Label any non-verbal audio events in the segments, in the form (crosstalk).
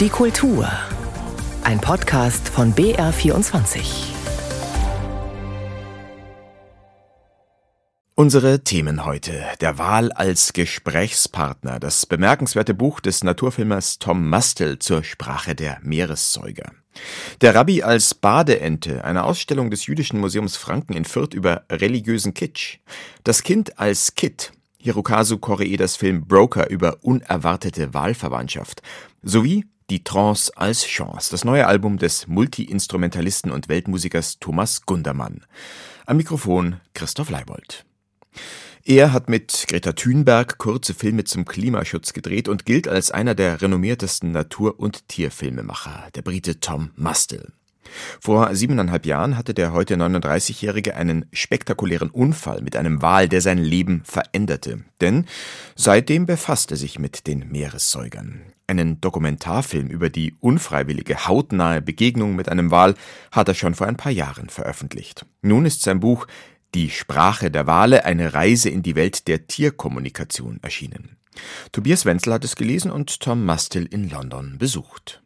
Die Kultur. Ein Podcast von BR24. Unsere Themen heute. Der Wal als Gesprächspartner. Das bemerkenswerte Buch des Naturfilmers Tom Mastel zur Sprache der Meeressäuger. Der Rabbi als Badeente, eine Ausstellung des Jüdischen Museums Franken in Fürth über religiösen Kitsch. Das Kind als Kit, Hirokazu Koreedas Film Broker über unerwartete Wahlverwandtschaft. Sowie Die Trance als Chance, das neue Album des Multi-Instrumentalisten und Weltmusikers Thomas Gundermann. Am Mikrofon Christoph Leibold. Er hat mit Greta Thunberg kurze Filme zum Klimaschutz gedreht und gilt als einer der renommiertesten Natur- und Tierfilmemacher, der Brite Tom Mustel. Vor siebeneinhalb Jahren hatte der heute 39-Jährige einen spektakulären Unfall mit einem Wal, der sein Leben veränderte. Denn seitdem befasst er sich mit den Meeressäugern. Einen Dokumentarfilm über die unfreiwillige, hautnahe Begegnung mit einem Wal hat er schon vor ein paar Jahren veröffentlicht. Nun ist sein Buch die Sprache der Wale, eine Reise in die Welt der Tierkommunikation erschienen. Tobias Wenzel hat es gelesen und Tom Mustil in London besucht.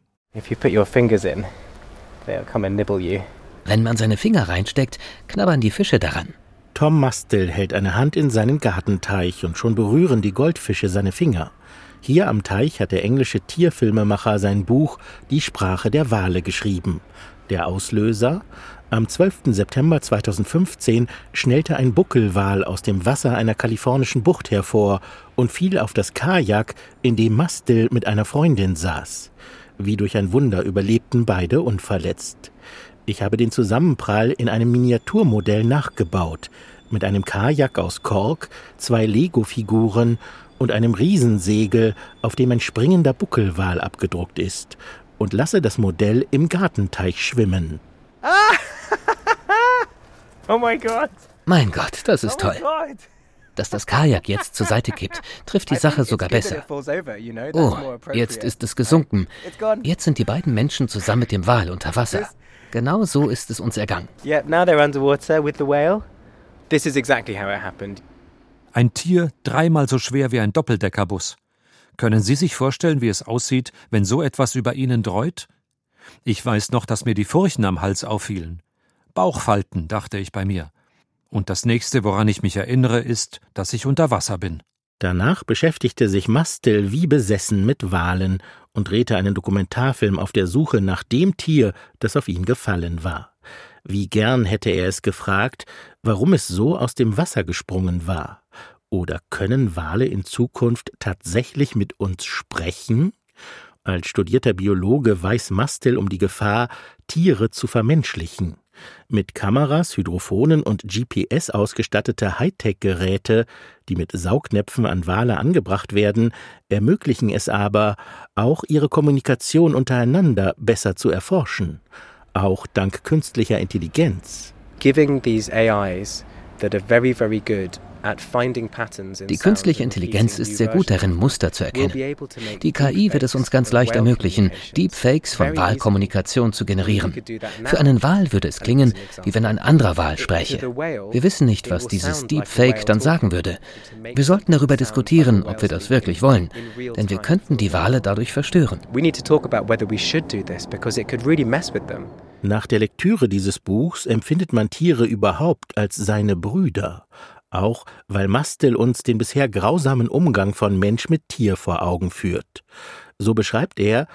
Wenn man seine Finger reinsteckt, knabbern die Fische daran. Tom Mustil hält eine Hand in seinen Gartenteich und schon berühren die Goldfische seine Finger. Hier am Teich hat der englische Tierfilmemacher sein Buch Die Sprache der Wale geschrieben. Der Auslöser? Am 12. September 2015 schnellte ein Buckelwal aus dem Wasser einer kalifornischen Bucht hervor und fiel auf das Kajak, in dem Mastel mit einer Freundin saß. Wie durch ein Wunder überlebten beide unverletzt. Ich habe den Zusammenprall in einem Miniaturmodell nachgebaut, mit einem Kajak aus Kork, zwei Lego-Figuren und einem Riesensegel, auf dem ein springender Buckelwal abgedruckt ist, und lasse das Modell im Gartenteich schwimmen. Ah! (laughs) oh mein Gott. Mein Gott, das ist oh toll. Dass das Kajak jetzt zur Seite kippt, trifft die Sache sogar besser. Oh, jetzt ist es gesunken. Jetzt sind die beiden Menschen zusammen mit dem Wal unter Wasser. Genau so ist es uns ergangen. Ein Tier dreimal so schwer wie ein Doppeldeckerbus. Können Sie sich vorstellen, wie es aussieht, wenn so etwas über Ihnen dreut? Ich weiß noch, dass mir die Furchen am Hals auffielen. Bauchfalten, dachte ich bei mir. Und das nächste, woran ich mich erinnere, ist, dass ich unter Wasser bin. Danach beschäftigte sich Mastel wie besessen mit Walen und drehte einen Dokumentarfilm auf der Suche nach dem Tier, das auf ihn gefallen war. Wie gern hätte er es gefragt, warum es so aus dem Wasser gesprungen war. Oder können Wale in Zukunft tatsächlich mit uns sprechen? Als studierter Biologe weiß Mastel um die Gefahr, Tiere zu vermenschlichen. Mit Kameras, Hydrophonen und GPS ausgestattete Hightech-Geräte, die mit Saugnäpfen an Wale angebracht werden, ermöglichen es aber, auch ihre Kommunikation untereinander besser zu erforschen, auch dank künstlicher Intelligenz. Giving these AIs die künstliche Intelligenz ist sehr gut darin, Muster zu erkennen. Die KI wird es uns ganz leicht ermöglichen, Deepfakes von Wahlkommunikation zu generieren. Für einen Wal würde es klingen, wie wenn ein anderer Wal spräche. Wir wissen nicht, was dieses Deepfake dann sagen würde. Wir sollten darüber diskutieren, ob wir das wirklich wollen, denn wir könnten die Wale dadurch verstören. Nach der Lektüre dieses Buchs empfindet man Tiere überhaupt als seine Brüder auch weil Mastel uns den bisher grausamen Umgang von Mensch mit Tier vor Augen führt. So beschreibt er,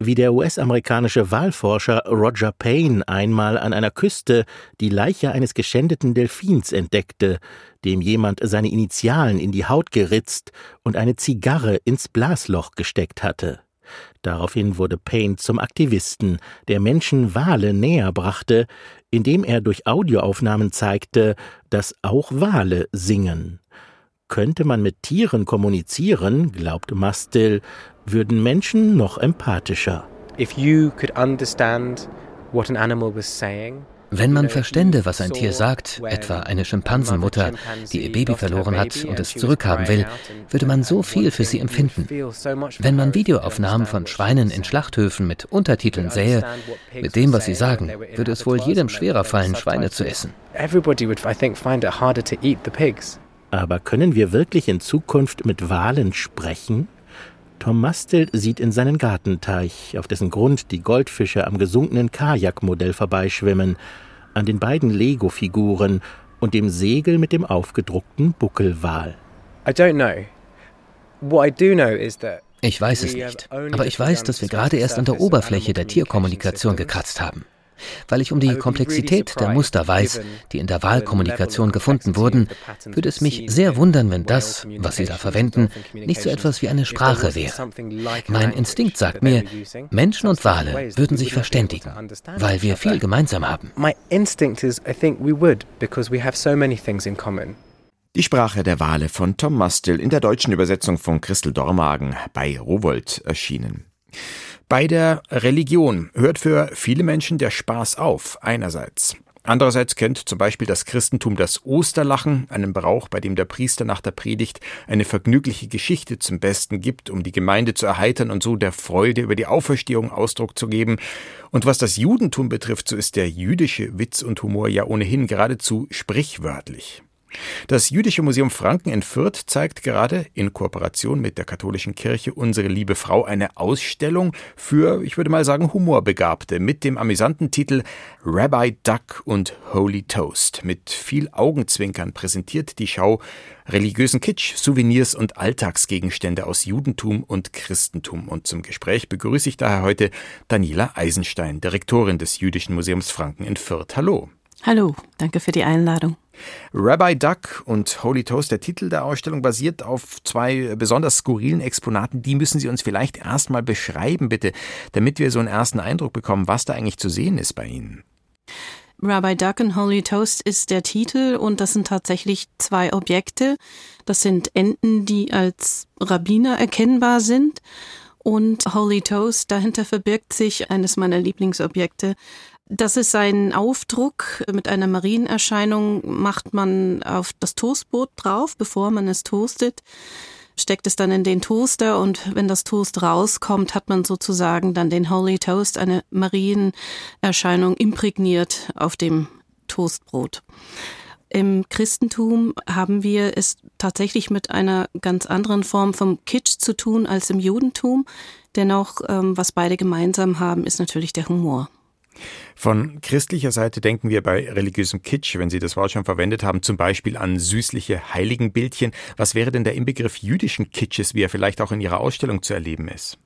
wie der US-amerikanische Walforscher Roger Payne einmal an einer Küste die Leiche eines geschändeten Delfins entdeckte, dem jemand seine Initialen in die Haut geritzt und eine Zigarre ins Blasloch gesteckt hatte. Daraufhin wurde Payne zum Aktivisten, der Menschen Wale näher brachte, indem er durch Audioaufnahmen zeigte, dass auch Wale singen. Könnte man mit Tieren kommunizieren, glaubt Mastil, würden Menschen noch empathischer. If you could understand what an animal was saying, wenn man verstände, was ein Tier sagt, etwa eine Schimpansenmutter, die ihr Baby verloren hat und es zurückhaben will, würde man so viel für sie empfinden. Wenn man Videoaufnahmen von Schweinen in Schlachthöfen mit Untertiteln sähe, mit dem, was sie sagen, würde es wohl jedem schwerer fallen, Schweine zu essen. Aber können wir wirklich in Zukunft mit Walen sprechen? Tom Mastel sieht in seinen Gartenteich, auf dessen Grund die Goldfische am gesunkenen Kajakmodell vorbeischwimmen, an den beiden Lego-Figuren und dem Segel mit dem aufgedruckten Buckelwal. Ich weiß es nicht, aber ich weiß, dass wir gerade erst an der Oberfläche der Tierkommunikation gekratzt haben. Weil ich um die Komplexität der Muster weiß, die in der Wahlkommunikation gefunden wurden, würde es mich sehr wundern, wenn das, was Sie da verwenden, nicht so etwas wie eine Sprache wäre. Mein Instinkt sagt mir, Menschen und Wale würden sich verständigen, weil wir viel gemeinsam haben. Die Sprache der Wale von Tom Mustel in der deutschen Übersetzung von Christel Dormagen bei Rowold erschienen. Bei der Religion hört für viele Menschen der Spaß auf, einerseits. Andererseits kennt zum Beispiel das Christentum das Osterlachen, einen Brauch, bei dem der Priester nach der Predigt eine vergnügliche Geschichte zum Besten gibt, um die Gemeinde zu erheitern und so der Freude über die Auferstehung Ausdruck zu geben. Und was das Judentum betrifft, so ist der jüdische Witz und Humor ja ohnehin geradezu sprichwörtlich. Das Jüdische Museum Franken in Fürth zeigt gerade in Kooperation mit der katholischen Kirche Unsere liebe Frau eine Ausstellung für, ich würde mal sagen, Humorbegabte mit dem amüsanten Titel Rabbi Duck und Holy Toast. Mit viel Augenzwinkern präsentiert die Schau religiösen Kitsch, Souvenirs und Alltagsgegenstände aus Judentum und Christentum. Und zum Gespräch begrüße ich daher heute Daniela Eisenstein, Direktorin des Jüdischen Museums Franken in Fürth. Hallo. Hallo, danke für die Einladung. Rabbi Duck und Holy Toast, der Titel der Ausstellung, basiert auf zwei besonders skurrilen Exponaten. Die müssen Sie uns vielleicht erstmal beschreiben, bitte, damit wir so einen ersten Eindruck bekommen, was da eigentlich zu sehen ist bei Ihnen. Rabbi Duck and Holy Toast ist der Titel und das sind tatsächlich zwei Objekte. Das sind Enten, die als Rabbiner erkennbar sind. Und Holy Toast, dahinter verbirgt sich eines meiner Lieblingsobjekte, das ist ein Aufdruck mit einer Marienerscheinung, macht man auf das Toastbrot drauf, bevor man es toastet, steckt es dann in den Toaster und wenn das Toast rauskommt, hat man sozusagen dann den Holy Toast, eine Marienerscheinung imprägniert auf dem Toastbrot. Im Christentum haben wir es tatsächlich mit einer ganz anderen Form vom Kitsch zu tun als im Judentum. Dennoch, ähm, was beide gemeinsam haben, ist natürlich der Humor. Von christlicher Seite denken wir bei religiösem Kitsch, wenn Sie das Wort schon verwendet haben, zum Beispiel an süßliche Heiligenbildchen. Was wäre denn der Inbegriff jüdischen Kitsches, wie er vielleicht auch in Ihrer Ausstellung zu erleben ist?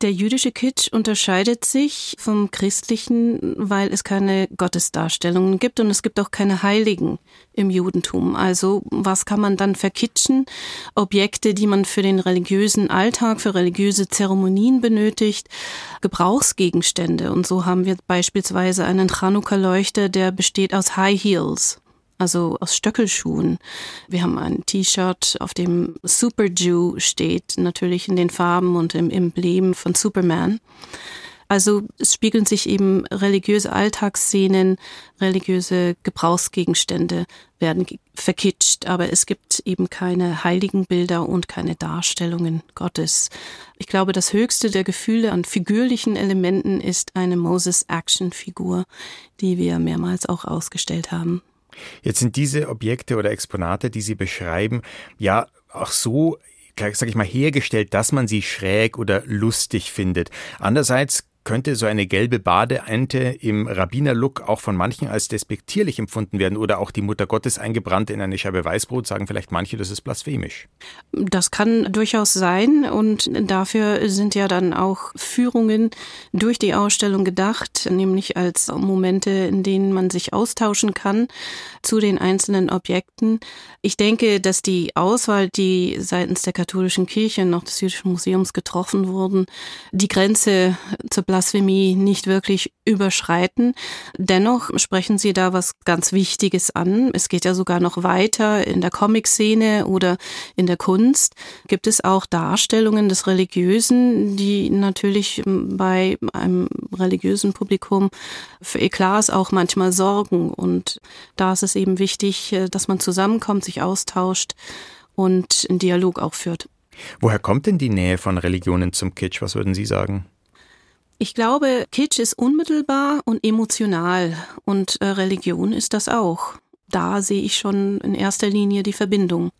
Der jüdische Kitsch unterscheidet sich vom christlichen, weil es keine Gottesdarstellungen gibt und es gibt auch keine Heiligen im Judentum. Also was kann man dann verkitschen? Objekte, die man für den religiösen Alltag, für religiöse Zeremonien benötigt, Gebrauchsgegenstände. Und so haben wir beispielsweise einen Chanukka-Leuchter, der besteht aus High Heels also aus Stöckelschuhen. Wir haben ein T-Shirt, auf dem Super Jew steht, natürlich in den Farben und im Emblem von Superman. Also es spiegeln sich eben religiöse Alltagsszenen, religiöse Gebrauchsgegenstände werden verkitscht, aber es gibt eben keine heiligen Bilder und keine Darstellungen Gottes. Ich glaube, das höchste der Gefühle an figürlichen Elementen ist eine Moses-Action-Figur, die wir mehrmals auch ausgestellt haben. Jetzt sind diese Objekte oder Exponate, die Sie beschreiben, ja auch so sag ich mal, hergestellt, dass man sie schräg oder lustig findet. Andererseits könnte so eine gelbe Badeente im Rabbinerlook auch von manchen als despektierlich empfunden werden oder auch die Mutter Gottes eingebrannt in eine Scheibe Weißbrot, sagen vielleicht manche, das ist blasphemisch. Das kann durchaus sein und dafür sind ja dann auch Führungen durch die Ausstellung gedacht, nämlich als Momente, in denen man sich austauschen kann zu den einzelnen Objekten. Ich denke, dass die Auswahl, die seitens der katholischen Kirche und auch des Jüdischen Museums getroffen wurden, die Grenze zur Blasphemie nicht wirklich überschreiten. Dennoch sprechen Sie da was ganz Wichtiges an. Es geht ja sogar noch weiter in der Comic-Szene oder in der Kunst. Gibt es auch Darstellungen des Religiösen, die natürlich bei einem religiösen Publikum für Eklats auch manchmal sorgen. Und da ist es eben wichtig, dass man zusammenkommt, sich austauscht und einen Dialog auch führt. Woher kommt denn die Nähe von Religionen zum Kitsch? Was würden Sie sagen? Ich glaube, Kitsch ist unmittelbar und emotional und äh, Religion ist das auch. Da sehe ich schon in erster Linie die Verbindung.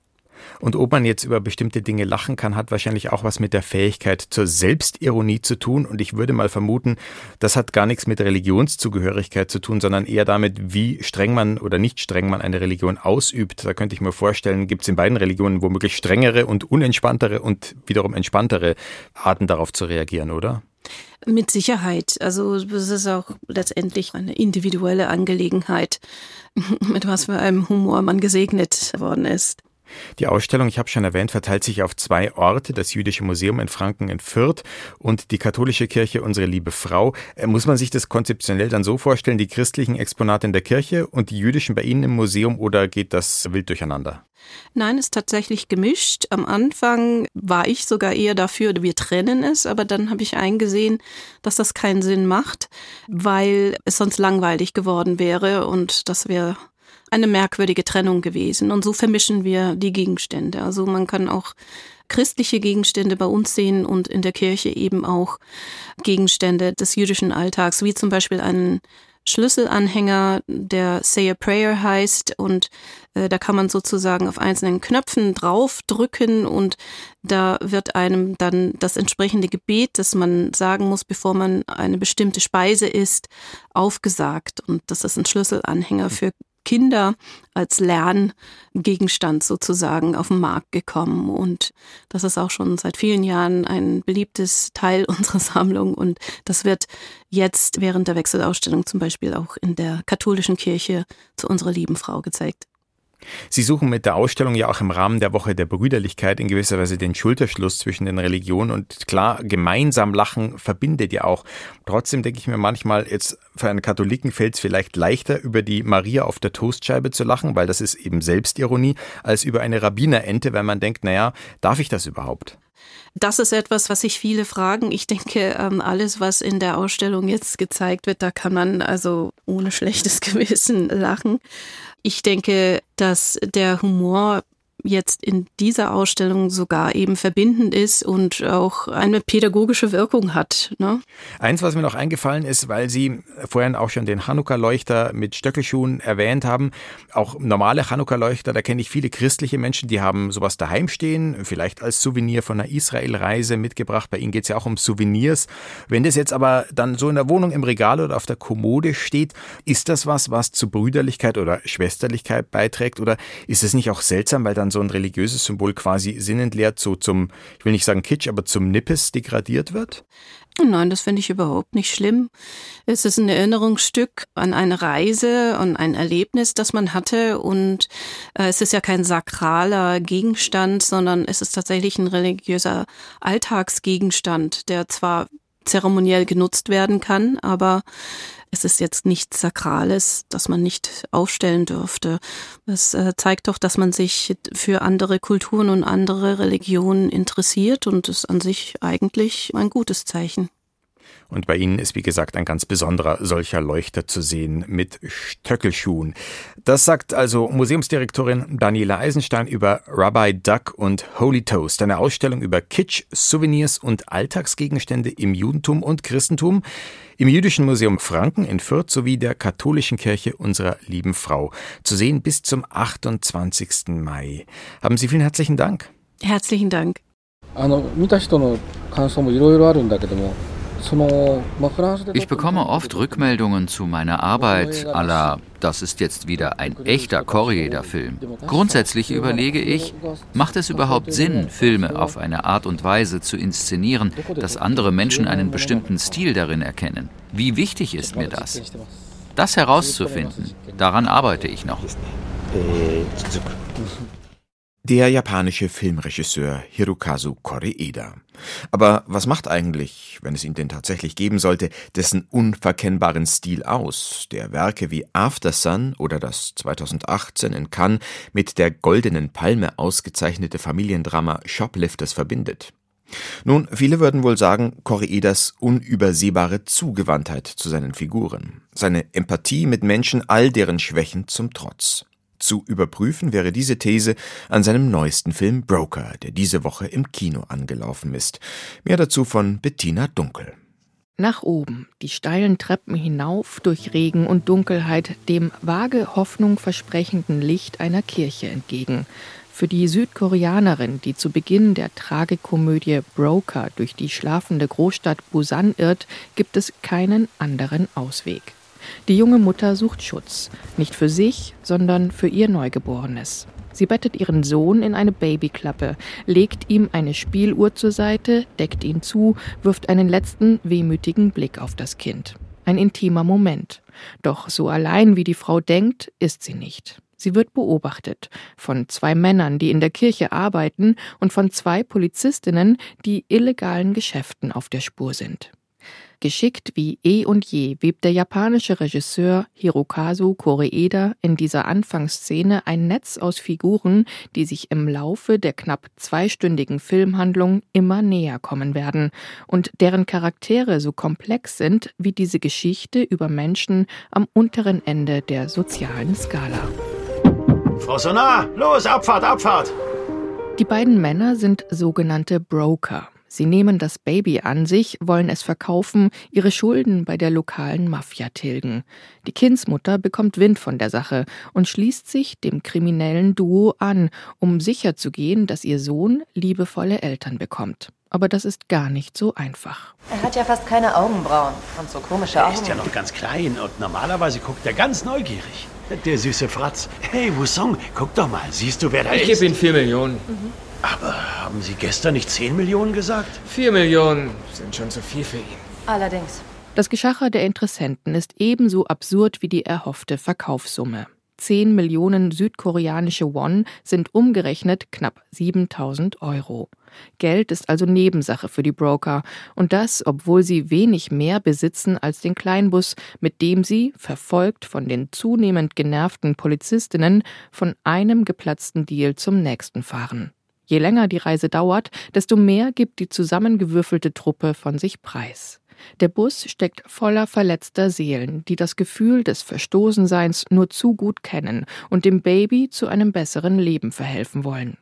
Und ob man jetzt über bestimmte Dinge lachen kann, hat wahrscheinlich auch was mit der Fähigkeit zur Selbstironie zu tun. Und ich würde mal vermuten, das hat gar nichts mit Religionszugehörigkeit zu tun, sondern eher damit, wie streng man oder nicht streng man eine Religion ausübt. Da könnte ich mir vorstellen, gibt es in beiden Religionen womöglich strengere und unentspanntere und wiederum entspanntere Arten darauf zu reagieren, oder? Mit Sicherheit. Also es ist auch letztendlich eine individuelle Angelegenheit, (laughs) mit was für einem Humor man gesegnet worden ist. Die Ausstellung, ich habe schon erwähnt, verteilt sich auf zwei Orte, das Jüdische Museum in Franken in Fürth und die katholische Kirche Unsere Liebe Frau. Äh, muss man sich das konzeptionell dann so vorstellen, die christlichen Exponate in der Kirche und die jüdischen bei Ihnen im Museum oder geht das wild durcheinander? Nein, ist tatsächlich gemischt. Am Anfang war ich sogar eher dafür, wir trennen es, aber dann habe ich eingesehen, dass das keinen Sinn macht, weil es sonst langweilig geworden wäre und das wäre eine merkwürdige Trennung gewesen. Und so vermischen wir die Gegenstände. Also man kann auch christliche Gegenstände bei uns sehen und in der Kirche eben auch Gegenstände des jüdischen Alltags, wie zum Beispiel einen Schlüsselanhänger, der Say a Prayer heißt und äh, da kann man sozusagen auf einzelnen Knöpfen draufdrücken und da wird einem dann das entsprechende Gebet, das man sagen muss, bevor man eine bestimmte Speise isst, aufgesagt und das ist ein Schlüsselanhänger für Kinder als Lerngegenstand sozusagen auf den Markt gekommen. Und das ist auch schon seit vielen Jahren ein beliebtes Teil (laughs) unserer Sammlung. Und das wird jetzt während der Wechselausstellung zum Beispiel auch in der katholischen Kirche zu unserer lieben Frau gezeigt. Sie suchen mit der Ausstellung ja auch im Rahmen der Woche der Brüderlichkeit in gewisser Weise den Schulterschluss zwischen den Religionen und klar, gemeinsam lachen verbindet ja auch. Trotzdem denke ich mir manchmal, jetzt für einen Katholiken fällt es vielleicht leichter, über die Maria auf der Toastscheibe zu lachen, weil das ist eben Selbstironie, als über eine Rabbinerente, weil man denkt, naja, darf ich das überhaupt? Das ist etwas, was sich viele fragen. Ich denke, ähm, alles, was in der Ausstellung jetzt gezeigt wird, da kann man also ohne schlechtes (laughs) Gewissen lachen. Ich denke, dass der Humor jetzt in dieser Ausstellung sogar eben verbindend ist und auch eine pädagogische Wirkung hat. Ne? Eins, was mir noch eingefallen ist, weil Sie vorhin auch schon den Chanukka-Leuchter mit Stöckelschuhen erwähnt haben, auch normale Chanukka-Leuchter, da kenne ich viele christliche Menschen, die haben sowas daheim stehen, vielleicht als Souvenir von einer Israel-Reise mitgebracht. Bei Ihnen geht es ja auch um Souvenirs. Wenn das jetzt aber dann so in der Wohnung im Regal oder auf der Kommode steht, ist das was, was zu Brüderlichkeit oder Schwesterlichkeit beiträgt? Oder ist es nicht auch seltsam, weil dann dann so ein religiöses Symbol quasi sinnentleert so zum, ich will nicht sagen Kitsch, aber zum Nippes degradiert wird? Nein, das finde ich überhaupt nicht schlimm. Es ist ein Erinnerungsstück an eine Reise und ein Erlebnis, das man hatte. Und äh, es ist ja kein sakraler Gegenstand, sondern es ist tatsächlich ein religiöser Alltagsgegenstand, der zwar zeremoniell genutzt werden kann, aber es ist jetzt nichts Sakrales, das man nicht aufstellen dürfte. Es äh, zeigt doch, dass man sich für andere Kulturen und andere Religionen interessiert und ist an sich eigentlich ein gutes Zeichen. Und bei Ihnen ist, wie gesagt, ein ganz besonderer solcher Leuchter zu sehen mit Stöckelschuhen. Das sagt also Museumsdirektorin Daniela Eisenstein über Rabbi Duck und Holy Toast, eine Ausstellung über Kitsch, Souvenirs und Alltagsgegenstände im Judentum und Christentum im Jüdischen Museum Franken in Fürth sowie der katholischen Kirche unserer lieben Frau. Zu sehen bis zum 28. Mai. Haben Sie vielen herzlichen Dank. Herzlichen Dank. あの見た人の感想もいろいろあるんだけども ich bekomme oft Rückmeldungen zu meiner Arbeit, la, das ist jetzt wieder ein echter Corrieder-Film. Grundsätzlich überlege ich, macht es überhaupt Sinn, Filme auf eine Art und Weise zu inszenieren, dass andere Menschen einen bestimmten Stil darin erkennen? Wie wichtig ist mir das? Das herauszufinden, daran arbeite ich noch. Der japanische Filmregisseur Hirokazu Koreeda. Aber was macht eigentlich, wenn es ihn denn tatsächlich geben sollte, dessen unverkennbaren Stil aus, der Werke wie After Sun oder das 2018 in Cannes mit der Goldenen Palme ausgezeichnete Familiendrama Shoplifters verbindet? Nun, viele würden wohl sagen, Koreedas unübersehbare Zugewandtheit zu seinen Figuren, seine Empathie mit Menschen all deren Schwächen zum Trotz. Zu überprüfen wäre diese These an seinem neuesten Film Broker, der diese Woche im Kino angelaufen ist. Mehr dazu von Bettina Dunkel. Nach oben, die steilen Treppen hinauf durch Regen und Dunkelheit, dem vage Hoffnung versprechenden Licht einer Kirche entgegen. Für die Südkoreanerin, die zu Beginn der Tragikomödie Broker durch die schlafende Großstadt Busan irrt, gibt es keinen anderen Ausweg. Die junge Mutter sucht Schutz, nicht für sich, sondern für ihr Neugeborenes. Sie bettet ihren Sohn in eine Babyklappe, legt ihm eine Spieluhr zur Seite, deckt ihn zu, wirft einen letzten wehmütigen Blick auf das Kind. Ein intimer Moment. Doch so allein wie die Frau denkt, ist sie nicht. Sie wird beobachtet von zwei Männern, die in der Kirche arbeiten, und von zwei Polizistinnen, die illegalen Geschäften auf der Spur sind. Geschickt wie eh und je webt der japanische Regisseur Hirokazu Koreeda in dieser Anfangsszene ein Netz aus Figuren, die sich im Laufe der knapp zweistündigen Filmhandlung immer näher kommen werden und deren Charaktere so komplex sind wie diese Geschichte über Menschen am unteren Ende der sozialen Skala. Frau Sonar, los, Abfahrt, Abfahrt! Die beiden Männer sind sogenannte Broker. Sie nehmen das Baby an sich, wollen es verkaufen, ihre Schulden bei der lokalen Mafia tilgen. Die Kindsmutter bekommt Wind von der Sache und schließt sich dem kriminellen Duo an, um sicherzugehen, dass ihr Sohn liebevolle Eltern bekommt. Aber das ist gar nicht so einfach. Er hat ja fast keine Augenbrauen und so komische Augen. Er ist ja noch ganz klein und normalerweise guckt er ganz neugierig. Der süße Fratz. Hey, Wusong, guck doch mal. Siehst du, wer da ich ist? Ich gebe ihm vier Millionen. Mhm. Aber haben Sie gestern nicht 10 Millionen gesagt? 4 Millionen sind schon zu viel für ihn. Allerdings. Das Geschacher der Interessenten ist ebenso absurd wie die erhoffte Verkaufssumme. 10 Millionen südkoreanische Won sind umgerechnet knapp 7000 Euro. Geld ist also Nebensache für die Broker und das, obwohl sie wenig mehr besitzen als den Kleinbus, mit dem sie, verfolgt von den zunehmend genervten Polizistinnen, von einem geplatzten Deal zum nächsten fahren. Je länger die Reise dauert, desto mehr gibt die zusammengewürfelte Truppe von sich preis. Der Bus steckt voller verletzter Seelen, die das Gefühl des Verstoßenseins nur zu gut kennen und dem Baby zu einem besseren Leben verhelfen wollen.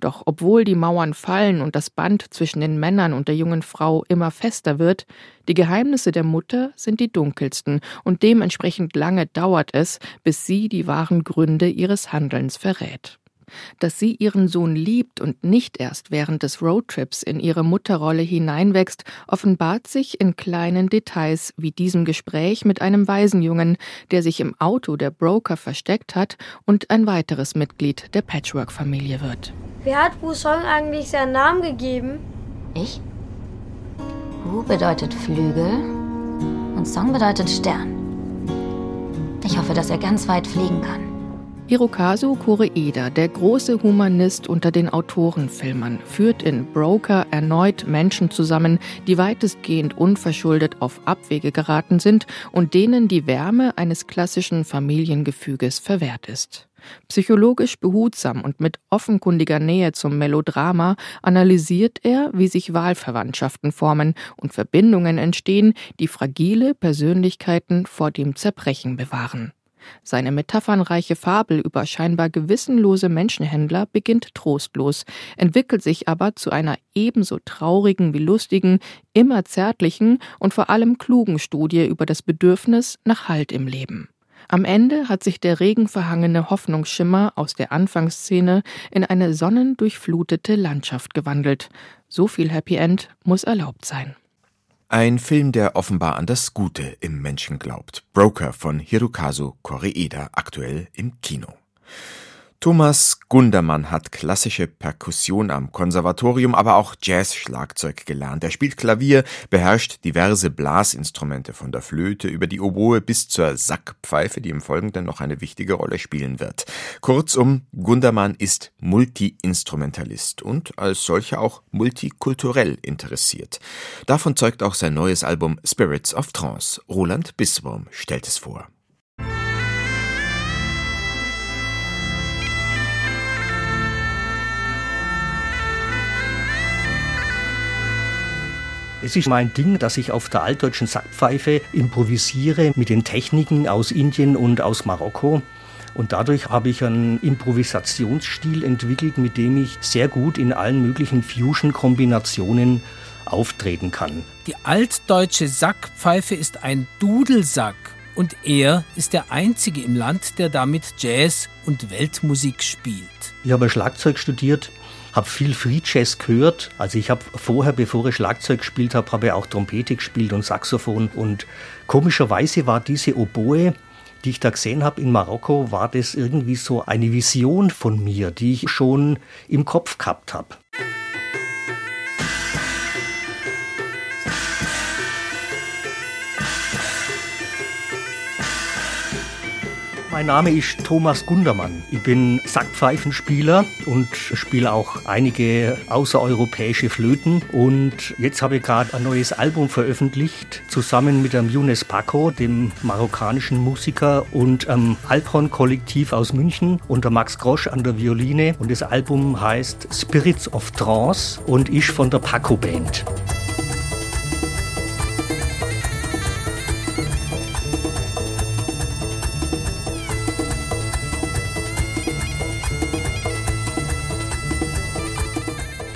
Doch obwohl die Mauern fallen und das Band zwischen den Männern und der jungen Frau immer fester wird, die Geheimnisse der Mutter sind die dunkelsten und dementsprechend lange dauert es, bis sie die wahren Gründe ihres Handelns verrät. Dass sie ihren Sohn liebt und nicht erst während des Roadtrips in ihre Mutterrolle hineinwächst, offenbart sich in kleinen Details wie diesem Gespräch mit einem Waisenjungen, der sich im Auto der Broker versteckt hat und ein weiteres Mitglied der Patchwork-Familie wird. Wer hat Wu Song eigentlich seinen Namen gegeben? Ich? Wu bedeutet Flügel und Song bedeutet Stern. Ich hoffe, dass er ganz weit fliegen kann. Hirokazu Koreeda, der große Humanist unter den Autorenfilmern, führt in Broker erneut Menschen zusammen, die weitestgehend unverschuldet auf Abwege geraten sind und denen die Wärme eines klassischen Familiengefüges verwehrt ist. Psychologisch behutsam und mit offenkundiger Nähe zum Melodrama analysiert er, wie sich Wahlverwandtschaften formen und Verbindungen entstehen, die fragile Persönlichkeiten vor dem Zerbrechen bewahren. Seine metaphernreiche Fabel über scheinbar gewissenlose Menschenhändler beginnt trostlos, entwickelt sich aber zu einer ebenso traurigen wie lustigen, immer zärtlichen und vor allem klugen Studie über das Bedürfnis nach Halt im Leben. Am Ende hat sich der regenverhangene Hoffnungsschimmer aus der Anfangsszene in eine sonnendurchflutete Landschaft gewandelt. So viel Happy End muss erlaubt sein. Ein Film, der offenbar an das Gute im Menschen glaubt. Broker von Hirokazu Koreeda, aktuell im Kino. Thomas Gundermann hat klassische Perkussion am Konservatorium, aber auch Jazz-Schlagzeug gelernt. Er spielt Klavier, beherrscht diverse Blasinstrumente von der Flöte über die Oboe bis zur Sackpfeife, die im Folgenden noch eine wichtige Rolle spielen wird. Kurzum, Gundermann ist Multi-Instrumentalist und als solcher auch multikulturell interessiert. Davon zeugt auch sein neues Album Spirits of Trance. Roland Bisswurm stellt es vor. Es ist mein Ding, dass ich auf der altdeutschen Sackpfeife improvisiere mit den Techniken aus Indien und aus Marokko. Und dadurch habe ich einen Improvisationsstil entwickelt, mit dem ich sehr gut in allen möglichen Fusion-Kombinationen auftreten kann. Die altdeutsche Sackpfeife ist ein Dudelsack Und er ist der Einzige im Land, der damit Jazz und Weltmusik spielt. Ich habe Schlagzeug studiert, habe viel Free Jazz gehört. Also ich habe vorher, bevor ich Schlagzeug gespielt habe, habe ich auch Trompete gespielt und Saxophon. Und komischerweise war diese Oboe die ich da gesehen habe in Marokko, war das irgendwie so eine Vision von mir, die ich schon im Kopf gehabt habe. Mein Name ist Thomas Gundermann. Ich bin Sackpfeifenspieler und spiele auch einige außereuropäische Flöten. Und jetzt habe ich gerade ein neues Album veröffentlicht, zusammen mit dem Younes Paco, dem marokkanischen Musiker, und einem Alphorn-Kollektiv aus München und der Max Grosch an der Violine. Und das Album heißt Spirits of Trance und ist von der Paco Band.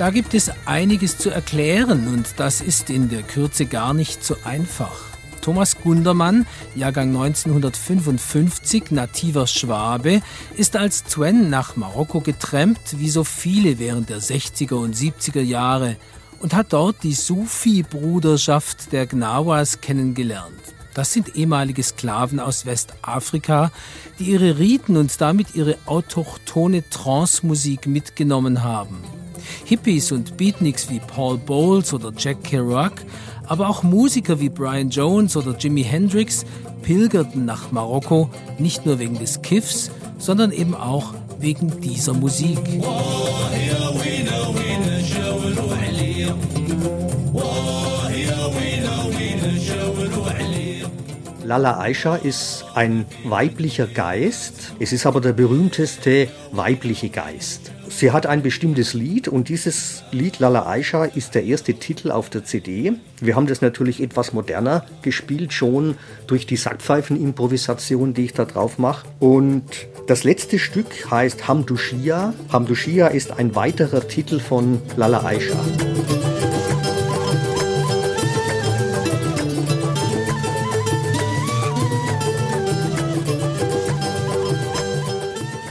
Da gibt es einiges zu erklären und das ist in der Kürze gar nicht so einfach. Thomas Gundermann, Jahrgang 1955, nativer Schwabe, ist als Zwen nach Marokko getrennt, wie so viele während der 60er und 70er Jahre, und hat dort die Sufi-Bruderschaft der Gnawas kennengelernt. Das sind ehemalige Sklaven aus Westafrika, die ihre Riten und damit ihre autochtone Trance-Musik mitgenommen haben. Hippies und Beatniks wie Paul Bowles oder Jack Kerouac, aber auch Musiker wie Brian Jones oder Jimi Hendrix pilgerten nach Marokko nicht nur wegen des Kiffs, sondern eben auch wegen dieser Musik. Lala Aisha ist ein weiblicher Geist. Es ist aber der berühmteste weibliche Geist. Sie hat ein bestimmtes Lied und dieses Lied Lala Aisha ist der erste Titel auf der CD. Wir haben das natürlich etwas moderner gespielt, schon durch die Sackpfeifen-Improvisation, die ich da drauf mache. Und das letzte Stück heißt Hamdushia. Hamdushia ist ein weiterer Titel von Lala Aisha.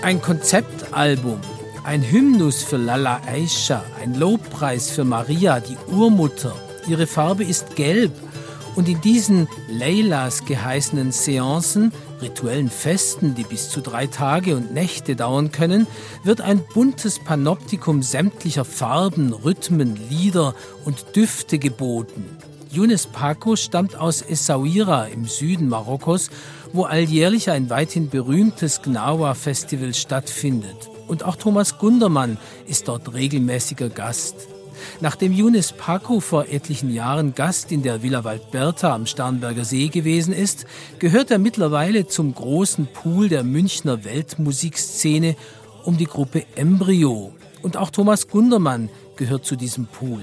Ein Konzeptalbum ein Hymnus für Lala Aisha, ein Lobpreis für Maria, die Urmutter. Ihre Farbe ist gelb und in diesen Leilas geheißenen Seancen, rituellen Festen, die bis zu drei Tage und Nächte dauern können, wird ein buntes Panoptikum sämtlicher Farben, Rhythmen, Lieder und Düfte geboten. Younes Paco stammt aus Essaouira im Süden Marokkos, wo alljährlich ein weithin berühmtes Gnawa-Festival stattfindet. Und auch Thomas Gundermann ist dort regelmäßiger Gast. Nachdem Younes Paco vor etlichen Jahren Gast in der Villa Waldberta am Starnberger See gewesen ist, gehört er mittlerweile zum großen Pool der Münchner Weltmusikszene um die Gruppe Embryo. Und auch Thomas Gundermann gehört zu diesem Pool.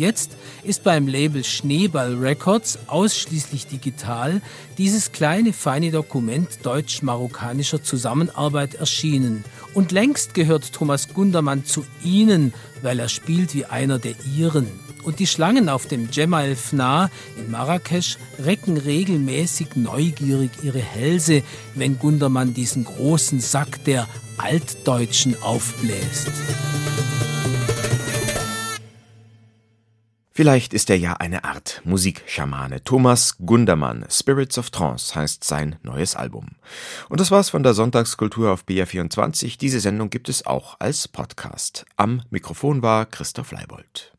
Jetzt ist beim Label Schneeball Records ausschließlich digital dieses kleine feine Dokument deutsch-marokkanischer Zusammenarbeit erschienen. Und längst gehört Thomas Gundermann zu ihnen, weil er spielt wie einer der ihren. Und die Schlangen auf dem Jemal Fna in Marrakesch recken regelmäßig neugierig ihre Hälse, wenn Gundermann diesen großen Sack der Altdeutschen aufbläst. Vielleicht ist er ja eine Art Musikschamane. Thomas Gundermann, Spirits of Trance heißt sein neues Album. Und das war's von der Sonntagskultur auf BR24. Diese Sendung gibt es auch als Podcast. Am Mikrofon war Christoph Leibold.